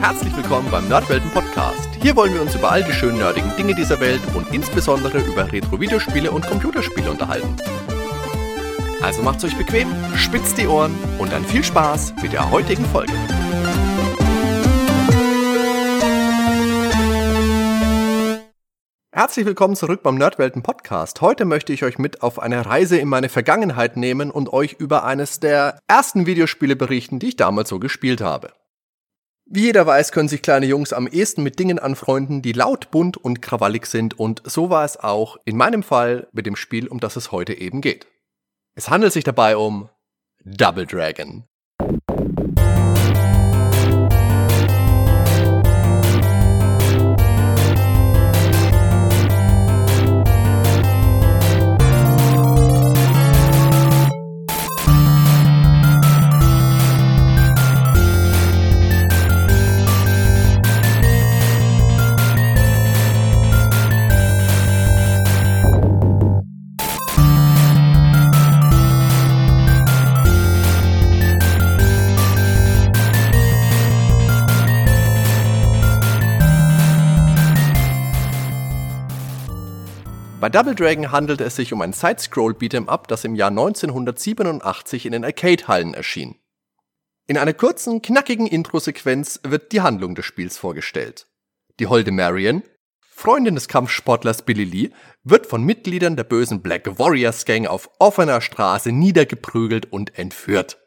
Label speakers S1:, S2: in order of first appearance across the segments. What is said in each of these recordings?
S1: Herzlich willkommen beim Nerdwelten Podcast. Hier wollen wir uns über all die schönen nerdigen Dinge dieser Welt und insbesondere über Retro-Videospiele und Computerspiele unterhalten. Also macht's euch bequem, spitzt die Ohren und dann viel Spaß mit der heutigen Folge. Herzlich willkommen zurück beim Nerdwelten Podcast. Heute möchte ich euch mit auf eine Reise in meine Vergangenheit nehmen und euch über eines der ersten Videospiele berichten, die ich damals so gespielt habe. Wie jeder weiß, können sich kleine Jungs am ehesten mit Dingen anfreunden, die laut, bunt und krawallig sind und so war es auch in meinem Fall mit dem Spiel, um das es heute eben geht. Es handelt sich dabei um Double Dragon. Double Dragon handelt es sich um ein Sidescroll Beat'em Up, das im Jahr 1987 in den Arcade-Hallen erschien. In einer kurzen, knackigen Intro-Sequenz wird die Handlung des Spiels vorgestellt. Die holde Marion, Freundin des Kampfsportlers Billy Lee, wird von Mitgliedern der bösen Black Warriors Gang auf offener Straße niedergeprügelt und entführt.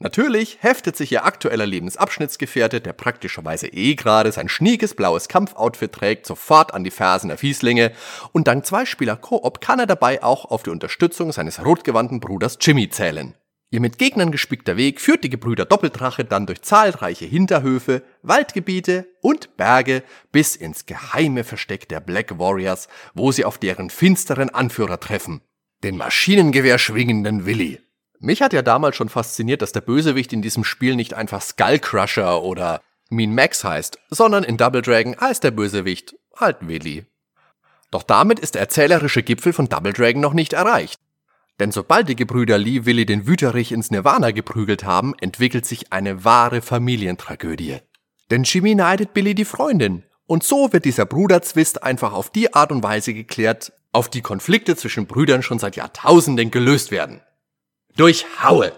S1: Natürlich heftet sich ihr aktueller Lebensabschnittsgefährte, der praktischerweise eh gerade sein schniekes blaues Kampfoutfit trägt, sofort an die Fersen der Fieslinge und dank zwei Spieler Koop kann er dabei auch auf die Unterstützung seines rotgewandten Bruders Jimmy zählen. Ihr mit Gegnern gespickter Weg führt die Gebrüder Doppeldrache dann durch zahlreiche Hinterhöfe, Waldgebiete und Berge bis ins geheime Versteck der Black Warriors, wo sie auf deren finsteren Anführer treffen, den Maschinengewehr schwingenden Willi. Mich hat ja damals schon fasziniert, dass der Bösewicht in diesem Spiel nicht einfach Skullcrusher oder Mean Max heißt, sondern in Double Dragon heißt der Bösewicht halt Willy. Doch damit ist der erzählerische Gipfel von Double Dragon noch nicht erreicht. Denn sobald die Gebrüder Lee Willy den Wüterich ins Nirvana geprügelt haben, entwickelt sich eine wahre Familientragödie. Denn Jimmy neidet Billy die Freundin. Und so wird dieser Bruderzwist einfach auf die Art und Weise geklärt, auf die Konflikte zwischen Brüdern schon seit Jahrtausenden gelöst werden durchhaue.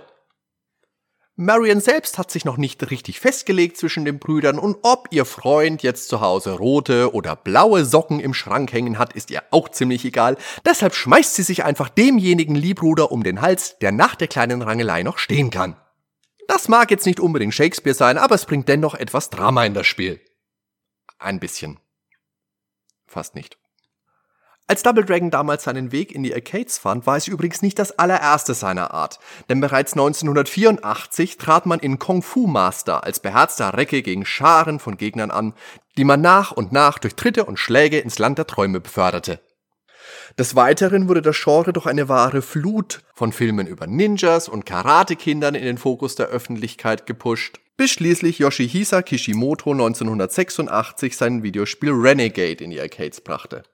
S1: Marion selbst hat sich noch nicht richtig festgelegt zwischen den Brüdern und ob ihr Freund jetzt zu Hause rote oder blaue Socken im Schrank hängen hat, ist ihr auch ziemlich egal. Deshalb schmeißt sie sich einfach demjenigen Liebruder um den Hals, der nach der kleinen Rangelei noch stehen kann. Das mag jetzt nicht unbedingt Shakespeare sein, aber es bringt dennoch etwas Drama in das Spiel. Ein bisschen. Fast nicht. Als Double Dragon damals seinen Weg in die Arcades fand, war es übrigens nicht das allererste seiner Art, denn bereits 1984 trat man in Kung Fu Master als beherzter Recke gegen Scharen von Gegnern an, die man nach und nach durch Tritte und Schläge ins Land der Träume beförderte. Des Weiteren wurde das Genre durch eine wahre Flut von Filmen über Ninjas und Karatekindern in den Fokus der Öffentlichkeit gepusht, bis schließlich Yoshihisa Kishimoto 1986 sein Videospiel Renegade in die Arcades brachte.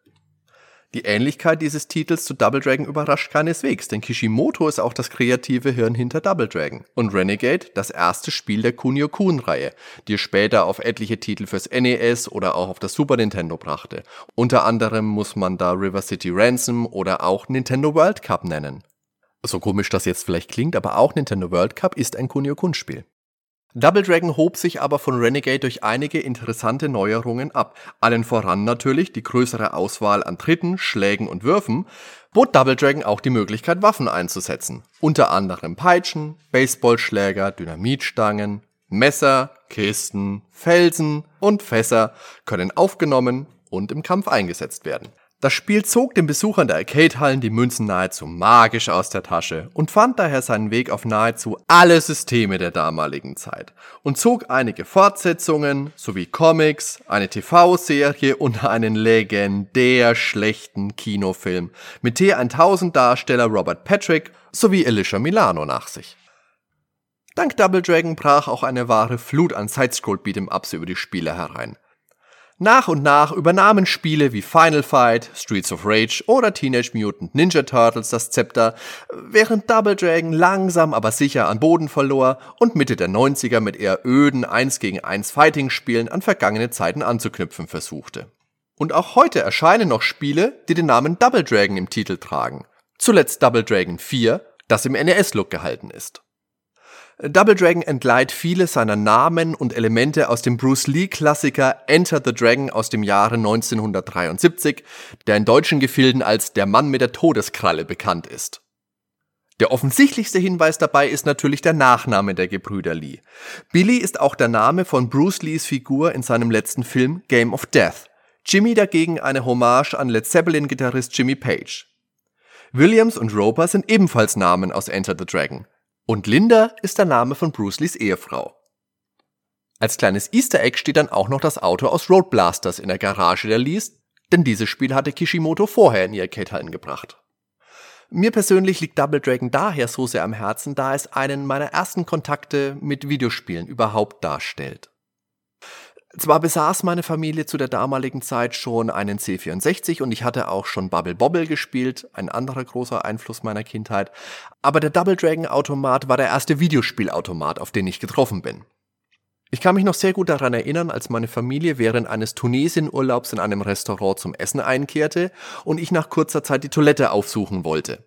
S1: Die Ähnlichkeit dieses Titels zu Double Dragon überrascht keineswegs, denn Kishimoto ist auch das kreative Hirn hinter Double Dragon und Renegade das erste Spiel der Kunio-Kun-Reihe, die es später auf etliche Titel fürs NES oder auch auf das Super Nintendo brachte. Unter anderem muss man da River City Ransom oder auch Nintendo World Cup nennen. So komisch das jetzt vielleicht klingt, aber auch Nintendo World Cup ist ein Kunio-Kun-Spiel. Double Dragon hob sich aber von Renegade durch einige interessante Neuerungen ab. Allen voran natürlich die größere Auswahl an Tritten, Schlägen und Würfen, bot Double Dragon auch die Möglichkeit, Waffen einzusetzen. Unter anderem Peitschen, Baseballschläger, Dynamitstangen, Messer, Kisten, Felsen und Fässer können aufgenommen und im Kampf eingesetzt werden. Das Spiel zog den Besuchern der Arcade-Hallen die Münzen nahezu magisch aus der Tasche und fand daher seinen Weg auf nahezu alle Systeme der damaligen Zeit und zog einige Fortsetzungen sowie Comics, eine TV-Serie und einen legendär schlechten Kinofilm mit T1000 Darsteller Robert Patrick sowie Alicia Milano nach sich. Dank Double Dragon brach auch eine wahre Flut an Sidescroll Beat'em Ups über die Spieler herein. Nach und nach übernahmen Spiele wie Final Fight, Streets of Rage oder Teenage Mutant Ninja Turtles das Zepter, während Double Dragon langsam aber sicher an Boden verlor und Mitte der 90er mit eher öden 1 gegen 1 Fighting-Spielen an vergangene Zeiten anzuknüpfen versuchte. Und auch heute erscheinen noch Spiele, die den Namen Double Dragon im Titel tragen. Zuletzt Double Dragon 4, das im NES-Look gehalten ist. Double Dragon entleiht viele seiner Namen und Elemente aus dem Bruce Lee-Klassiker Enter the Dragon aus dem Jahre 1973, der in deutschen Gefilden als Der Mann mit der Todeskralle bekannt ist. Der offensichtlichste Hinweis dabei ist natürlich der Nachname der Gebrüder Lee. Billy ist auch der Name von Bruce Lees Figur in seinem letzten Film Game of Death. Jimmy dagegen eine Hommage an Led Zeppelin-Gitarrist Jimmy Page. Williams und Roper sind ebenfalls Namen aus Enter the Dragon. Und Linda ist der Name von Bruce Lees Ehefrau. Als kleines Easter Egg steht dann auch noch das Auto aus Road Blasters in der Garage der Lees, denn dieses Spiel hatte Kishimoto vorher in die Arcade-Hallen gebracht. Mir persönlich liegt Double Dragon daher so sehr am Herzen, da es einen meiner ersten Kontakte mit Videospielen überhaupt darstellt. Zwar besaß meine Familie zu der damaligen Zeit schon einen C64 und ich hatte auch schon Bubble Bobble gespielt, ein anderer großer Einfluss meiner Kindheit, aber der Double Dragon Automat war der erste Videospielautomat, auf den ich getroffen bin. Ich kann mich noch sehr gut daran erinnern, als meine Familie während eines Tunesien-Urlaubs in einem Restaurant zum Essen einkehrte und ich nach kurzer Zeit die Toilette aufsuchen wollte.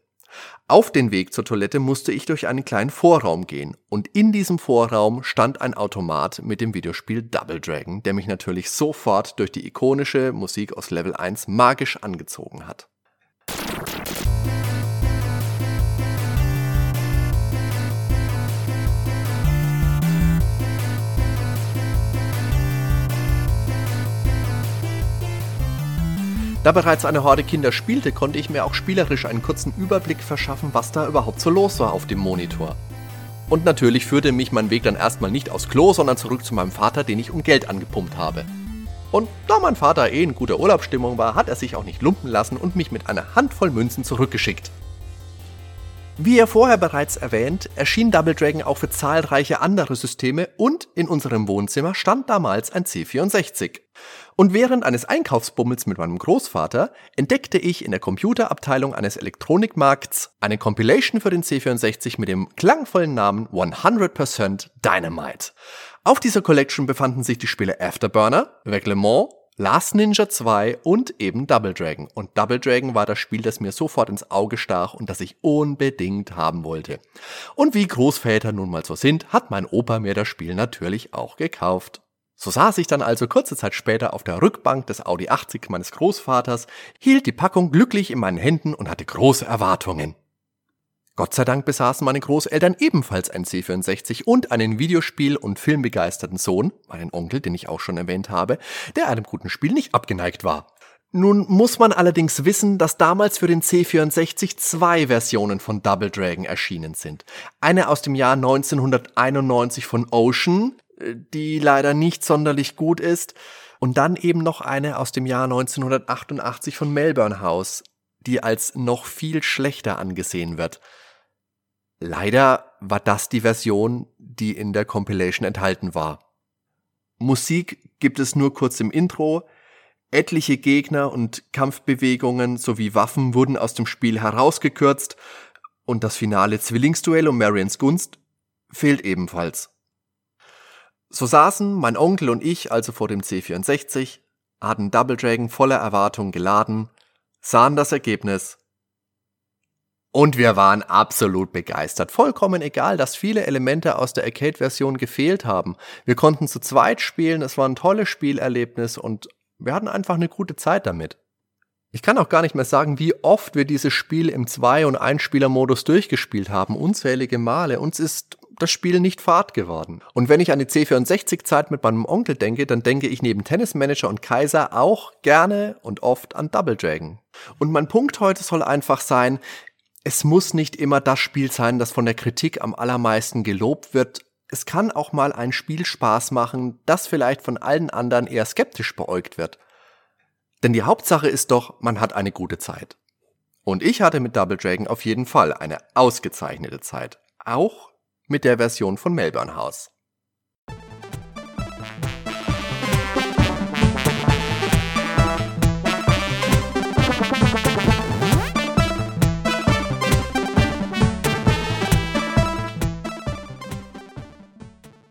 S1: Auf den Weg zur Toilette musste ich durch einen kleinen Vorraum gehen und in diesem Vorraum stand ein Automat mit dem Videospiel Double Dragon, der mich natürlich sofort durch die ikonische Musik aus Level 1 magisch angezogen hat. Da bereits eine Horde Kinder spielte, konnte ich mir auch spielerisch einen kurzen Überblick verschaffen, was da überhaupt so los war auf dem Monitor. Und natürlich führte mich mein Weg dann erstmal nicht aufs Klo, sondern zurück zu meinem Vater, den ich um Geld angepumpt habe. Und da mein Vater eh in guter Urlaubsstimmung war, hat er sich auch nicht lumpen lassen und mich mit einer Handvoll Münzen zurückgeschickt. Wie er vorher bereits erwähnt, erschien Double Dragon auch für zahlreiche andere Systeme und in unserem Wohnzimmer stand damals ein C64. Und während eines Einkaufsbummels mit meinem Großvater entdeckte ich in der Computerabteilung eines Elektronikmarkts eine Compilation für den C64 mit dem klangvollen Namen 100% Dynamite. Auf dieser Collection befanden sich die Spiele Afterburner, Reglement, Last Ninja 2 und eben Double Dragon. Und Double Dragon war das Spiel, das mir sofort ins Auge stach und das ich unbedingt haben wollte. Und wie Großväter nun mal so sind, hat mein Opa mir das Spiel natürlich auch gekauft. So saß ich dann also kurze Zeit später auf der Rückbank des Audi 80 meines Großvaters, hielt die Packung glücklich in meinen Händen und hatte große Erwartungen. Gott sei Dank besaßen meine Großeltern ebenfalls ein C64 und einen Videospiel- und filmbegeisterten Sohn, meinen Onkel, den ich auch schon erwähnt habe, der einem guten Spiel nicht abgeneigt war. Nun muss man allerdings wissen, dass damals für den C64 zwei Versionen von Double Dragon erschienen sind. Eine aus dem Jahr 1991 von Ocean, die leider nicht sonderlich gut ist, und dann eben noch eine aus dem Jahr 1988 von Melbourne House, die als noch viel schlechter angesehen wird. Leider war das die Version, die in der Compilation enthalten war. Musik gibt es nur kurz im Intro, etliche Gegner und Kampfbewegungen sowie Waffen wurden aus dem Spiel herausgekürzt und das finale Zwillingsduell um Marians Gunst fehlt ebenfalls. So saßen mein Onkel und ich also vor dem C64, hatten Double Dragon voller Erwartung geladen, sahen das Ergebnis und wir waren absolut begeistert. Vollkommen egal, dass viele Elemente aus der Arcade-Version gefehlt haben. Wir konnten zu zweit spielen, es war ein tolles Spielerlebnis und wir hatten einfach eine gute Zeit damit. Ich kann auch gar nicht mehr sagen, wie oft wir dieses Spiel im Zwei- und Einspieler-Modus durchgespielt haben, unzählige Male. Uns ist das Spiel nicht fad geworden. Und wenn ich an die C64-Zeit mit meinem Onkel denke, dann denke ich neben Tennismanager und Kaiser auch gerne und oft an Double Dragon. Und mein Punkt heute soll einfach sein, es muss nicht immer das Spiel sein, das von der Kritik am allermeisten gelobt wird. Es kann auch mal ein Spiel Spaß machen, das vielleicht von allen anderen eher skeptisch beäugt wird. Denn die Hauptsache ist doch, man hat eine gute Zeit. Und ich hatte mit Double Dragon auf jeden Fall eine ausgezeichnete Zeit. Auch mit der Version von Melbourne House.